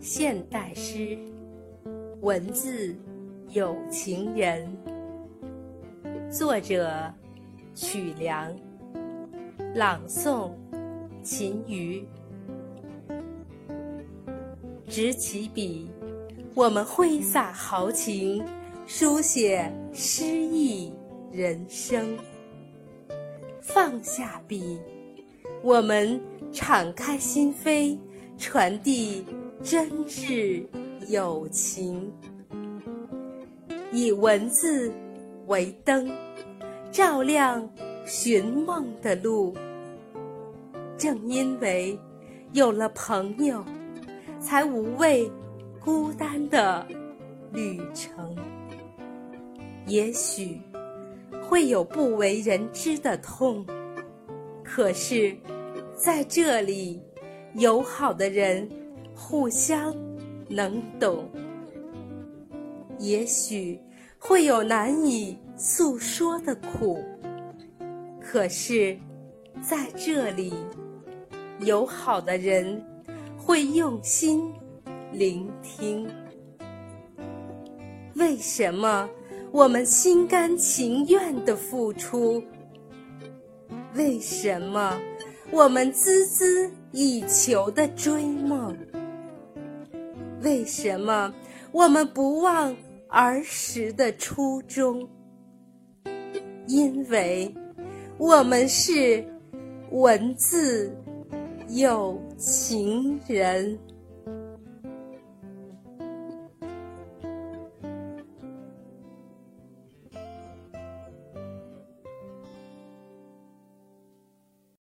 现代诗，文字有情人。作者：曲梁，朗诵：秦瑜。执起笔，我们挥洒豪情，书写诗意人生。放下笔，我们敞开心扉，传递。真挚友情，以文字为灯，照亮寻梦的路。正因为有了朋友，才无畏孤单的旅程。也许会有不为人知的痛，可是在这里，友好的人。互相能懂，也许会有难以诉说的苦，可是在这里，友好的人会用心聆听。为什么我们心甘情愿的付出？为什么我们孜孜以求的追梦？为什么我们不忘儿时的初衷？因为我们是文字有情人。